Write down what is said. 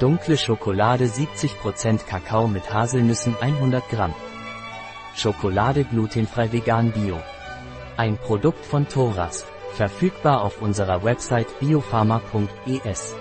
Dunkle Schokolade 70% Kakao mit Haselnüssen 100 Gramm. Schokolade glutenfrei vegan bio. Ein Produkt von Thoras. Verfügbar auf unserer Website biopharma.es.